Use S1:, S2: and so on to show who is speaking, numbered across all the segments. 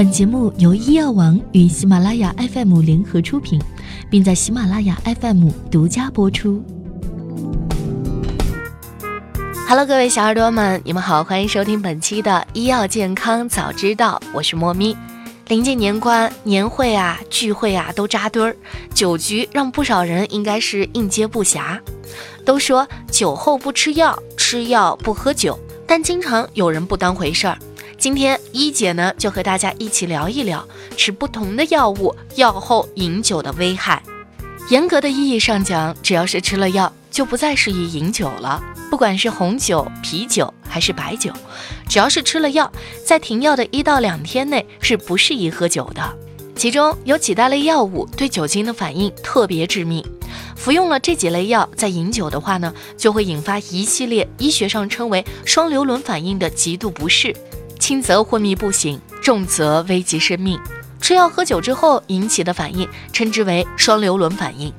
S1: 本节目由医药王与喜马拉雅 FM 联合出品，并在喜马拉雅 FM 独家播出。Hello，各位小耳朵们，你们好，欢迎收听本期的医药健康早知道，我是莫咪。临近年关，年会啊、聚会啊都扎堆儿，酒局让不少人应该是应接不暇。都说酒后不吃药，吃药不喝酒，但经常有人不当回事儿。今天一姐呢，就和大家一起聊一聊吃不同的药物药后饮酒的危害。严格的意义上讲，只要是吃了药，就不再适宜饮酒了。不管是红酒、啤酒还是白酒，只要是吃了药，在停药的一到两天内是不适宜喝酒的。其中有几大类药物对酒精的反应特别致命，服用了这几类药再饮酒的话呢，就会引发一系列医学上称为双硫仑反应的极度不适。轻则昏迷不醒，重则危及生命。吃药喝酒之后引起的反应，称之为双硫仑反应。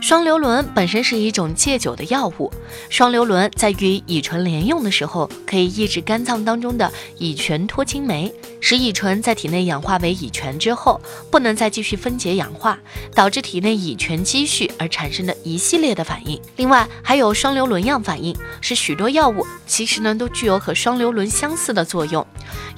S1: 双硫仑本身是一种戒酒的药物，双硫仑在与乙醇联用的时候，可以抑制肝脏当中的乙醛脱氢酶，使乙醇在体内氧化为乙醛之后，不能再继续分解氧化，导致体内乙醛积蓄而产生的一系列的反应。另外还有双硫仑样反应，是许多药物其实呢都具有和双硫仑相似的作用。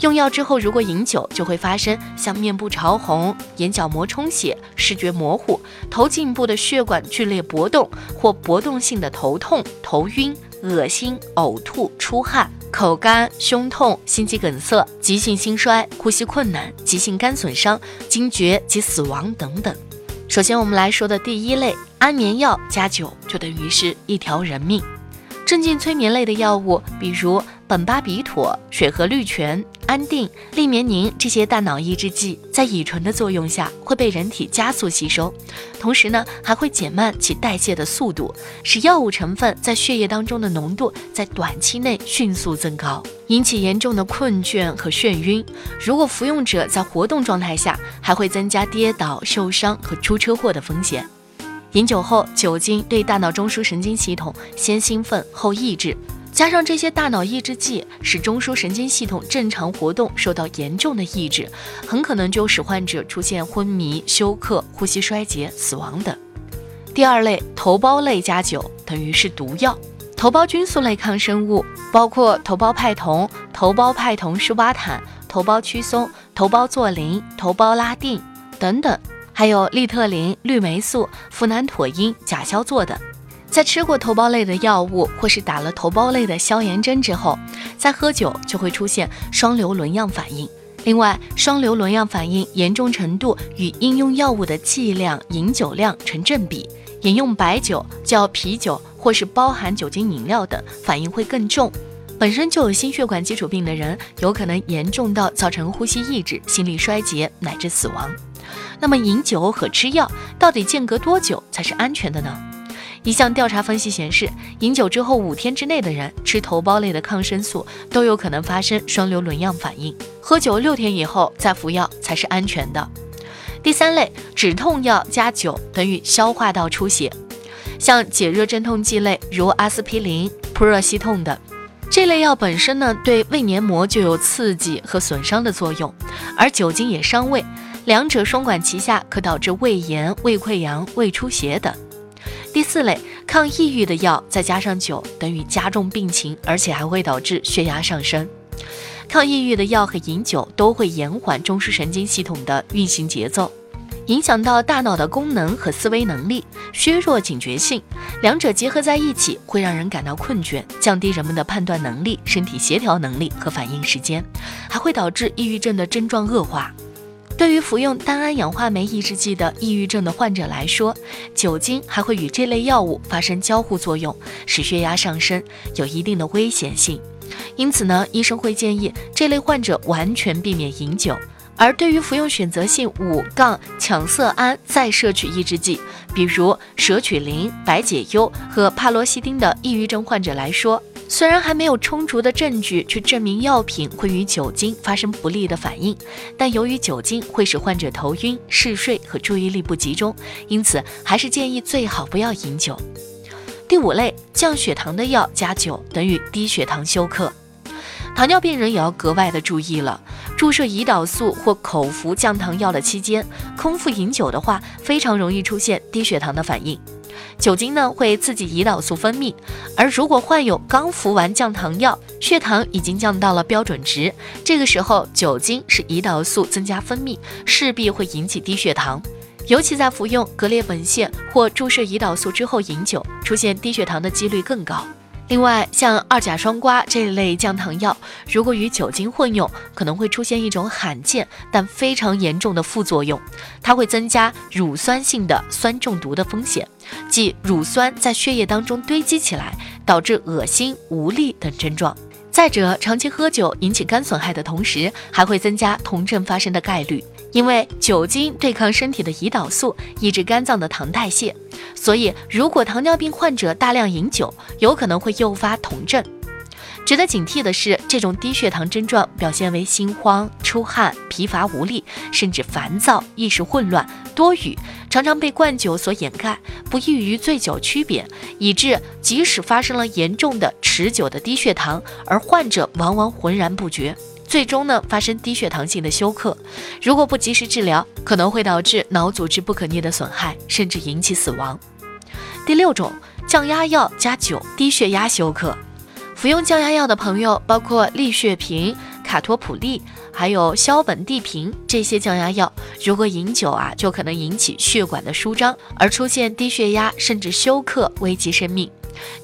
S1: 用药之后如果饮酒，就会发生像面部潮红、眼角膜充血、视觉模糊、头颈部的血管。剧烈搏动或搏动性的头痛、头晕、恶心、呕吐、出汗、口干、胸痛、心肌梗塞、急性心衰、呼吸困难、急性肝损伤、惊厥及死亡等等。首先，我们来说的第一类，安眠药加酒就等于是一条人命。镇静催眠类的药物，比如。苯巴比妥、水和氯醛、安定、利眠宁这些大脑抑制剂，在乙醇的作用下会被人体加速吸收，同时呢还会减慢其代谢的速度，使药物成分在血液当中的浓度在短期内迅速增高，引起严重的困倦和眩晕。如果服用者在活动状态下，还会增加跌倒、受伤和出车祸的风险。饮酒后，酒精对大脑中枢神经系统先兴奋后抑制。加上这些大脑抑制剂，使中枢神经系统正常活动受到严重的抑制，很可能就使患者出现昏迷、休克、呼吸衰竭、死亡等。第二类，头孢类加酒等于是毒药。头孢菌素类抗生物包括头孢派酮、头孢派酮舒巴坦、头孢曲松、头孢唑林、头孢拉定等等，还有利特林、氯霉素、呋喃妥因、甲硝唑等。在吃过头孢类的药物或是打了头孢类的消炎针之后，再喝酒就会出现双硫仑样反应。另外，双硫仑样反应严重程度与应用药物的剂量、饮酒量成正比。饮用白酒、较啤酒或是包含酒精饮料等，反应会更重。本身就有心血管基础病的人，有可能严重到造成呼吸抑制、心力衰竭乃至死亡。那么，饮酒和吃药到底间隔多久才是安全的呢？一项调查分析显示，饮酒之后五天之内的人吃头孢类的抗生素都有可能发生双硫仑样反应。喝酒六天以后再服药才是安全的。第三类，止痛药加酒等于消化道出血。像解热镇痛剂类，如阿司匹林、扑热息痛等，这类药本身呢对胃黏膜就有刺激和损伤的作用，而酒精也伤胃，两者双管齐下，可导致胃炎、胃溃疡、胃出血等。第四类抗抑郁的药再加上酒，等于加重病情，而且还会导致血压上升。抗抑郁的药和饮酒都会延缓中枢神经系统的运行节奏，影响到大脑的功能和思维能力，削弱警觉性。两者结合在一起，会让人感到困倦，降低人们的判断能力、身体协调能力和反应时间，还会导致抑郁症的症状恶化。对于服用单胺氧化酶抑制剂的抑郁症的患者来说，酒精还会与这类药物发生交互作用，使血压上升，有一定的危险性。因此呢，医生会建议这类患者完全避免饮酒。而对于服用选择性五杠羟色胺再摄取抑制剂，比如舍曲林、白解忧和帕罗西汀的抑郁症患者来说，虽然还没有充足的证据去证明药品会与酒精发生不利的反应，但由于酒精会使患者头晕、嗜睡和注意力不集中，因此还是建议最好不要饮酒。第五类降血糖的药加酒等于低血糖休克。糖尿病人也要格外的注意了。注射胰岛素或口服降糖药的期间，空腹饮酒的话，非常容易出现低血糖的反应。酒精呢会刺激胰岛素分泌，而如果患有刚服完降糖药，血糖已经降到了标准值，这个时候酒精使胰岛素增加分泌，势必会引起低血糖。尤其在服用格列本泻或注射胰岛素之后饮酒，出现低血糖的几率更高。另外，像二甲双胍这类降糖药，如果与酒精混用，可能会出现一种罕见但非常严重的副作用，它会增加乳酸性的酸中毒的风险，即乳酸在血液当中堆积起来，导致恶心、无力等症状。再者，长期喝酒引起肝损害的同时，还会增加酮症发生的概率。因为酒精对抗身体的胰岛素，抑制肝脏的糖代谢，所以如果糖尿病患者大量饮酒，有可能会诱发酮症。值得警惕的是，这种低血糖症状表现为心慌、出汗、疲乏无力，甚至烦躁、意识混乱、多语，常常被灌酒所掩盖，不易与醉酒区别，以致即使发生了严重的持久的低血糖，而患者往往浑然不觉。最终呢，发生低血糖性的休克，如果不及时治疗，可能会导致脑组织不可逆的损害，甚至引起死亡。第六种，降压药加酒，低血压休克。服用降压药的朋友，包括利血平、卡托普利，还有硝苯地平这些降压药，如果饮酒啊，就可能引起血管的舒张，而出现低血压，甚至休克，危及生命。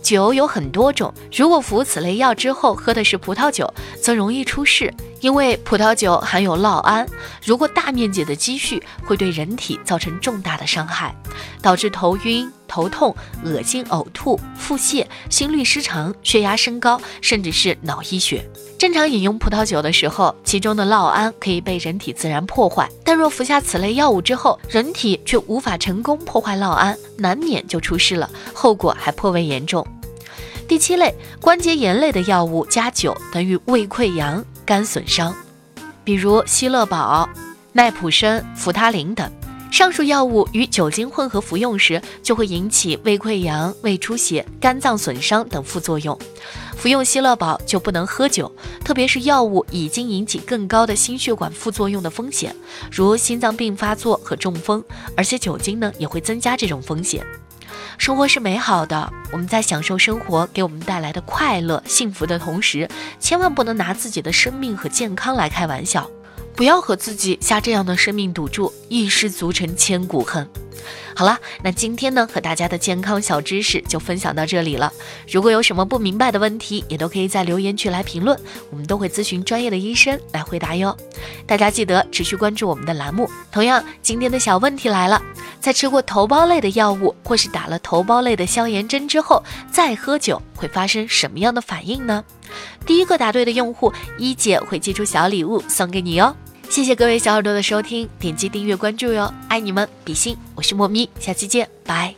S1: 酒有很多种，如果服此类药之后喝的是葡萄酒，则容易出事，因为葡萄酒含有酪胺，如果大面积的积蓄，会对人体造成重大的伤害，导致头晕、头痛、恶心、呕吐、腹泻、心律失常、血压升高，甚至是脑溢血。正常饮用葡萄酒的时候，其中的酪胺可以被人体自然破坏，但若服下此类药物之后，人体却无法成功破坏酪胺，难免就出事了，后果还颇为严重。第七类关节炎类的药物加酒等于胃溃疡、肝损伤，比如希乐宝、奈普生、扶他林等。上述药物与酒精混合服用时，就会引起胃溃疡、胃出血、肝脏损伤等副作用。服用希乐宝就不能喝酒，特别是药物已经引起更高的心血管副作用的风险，如心脏病发作和中风。而且酒精呢，也会增加这种风险。生活是美好的，我们在享受生活给我们带来的快乐、幸福的同时，千万不能拿自己的生命和健康来开玩笑。不要和自己下这样的生命赌注，一失足成千古恨。好了，那今天呢和大家的健康小知识就分享到这里了。如果有什么不明白的问题，也都可以在留言区来评论，我们都会咨询专业的医生来回答哟。大家记得持续关注我们的栏目。同样，今天的小问题来了，在吃过头孢类的药物或是打了头孢类的消炎针之后，再喝酒会发生什么样的反应呢？第一个答对的用户，一姐会寄出小礼物送给你哦。谢谢各位小耳朵的收听，点击订阅关注哟，爱你们，比心，我是莫咪，下期见，拜。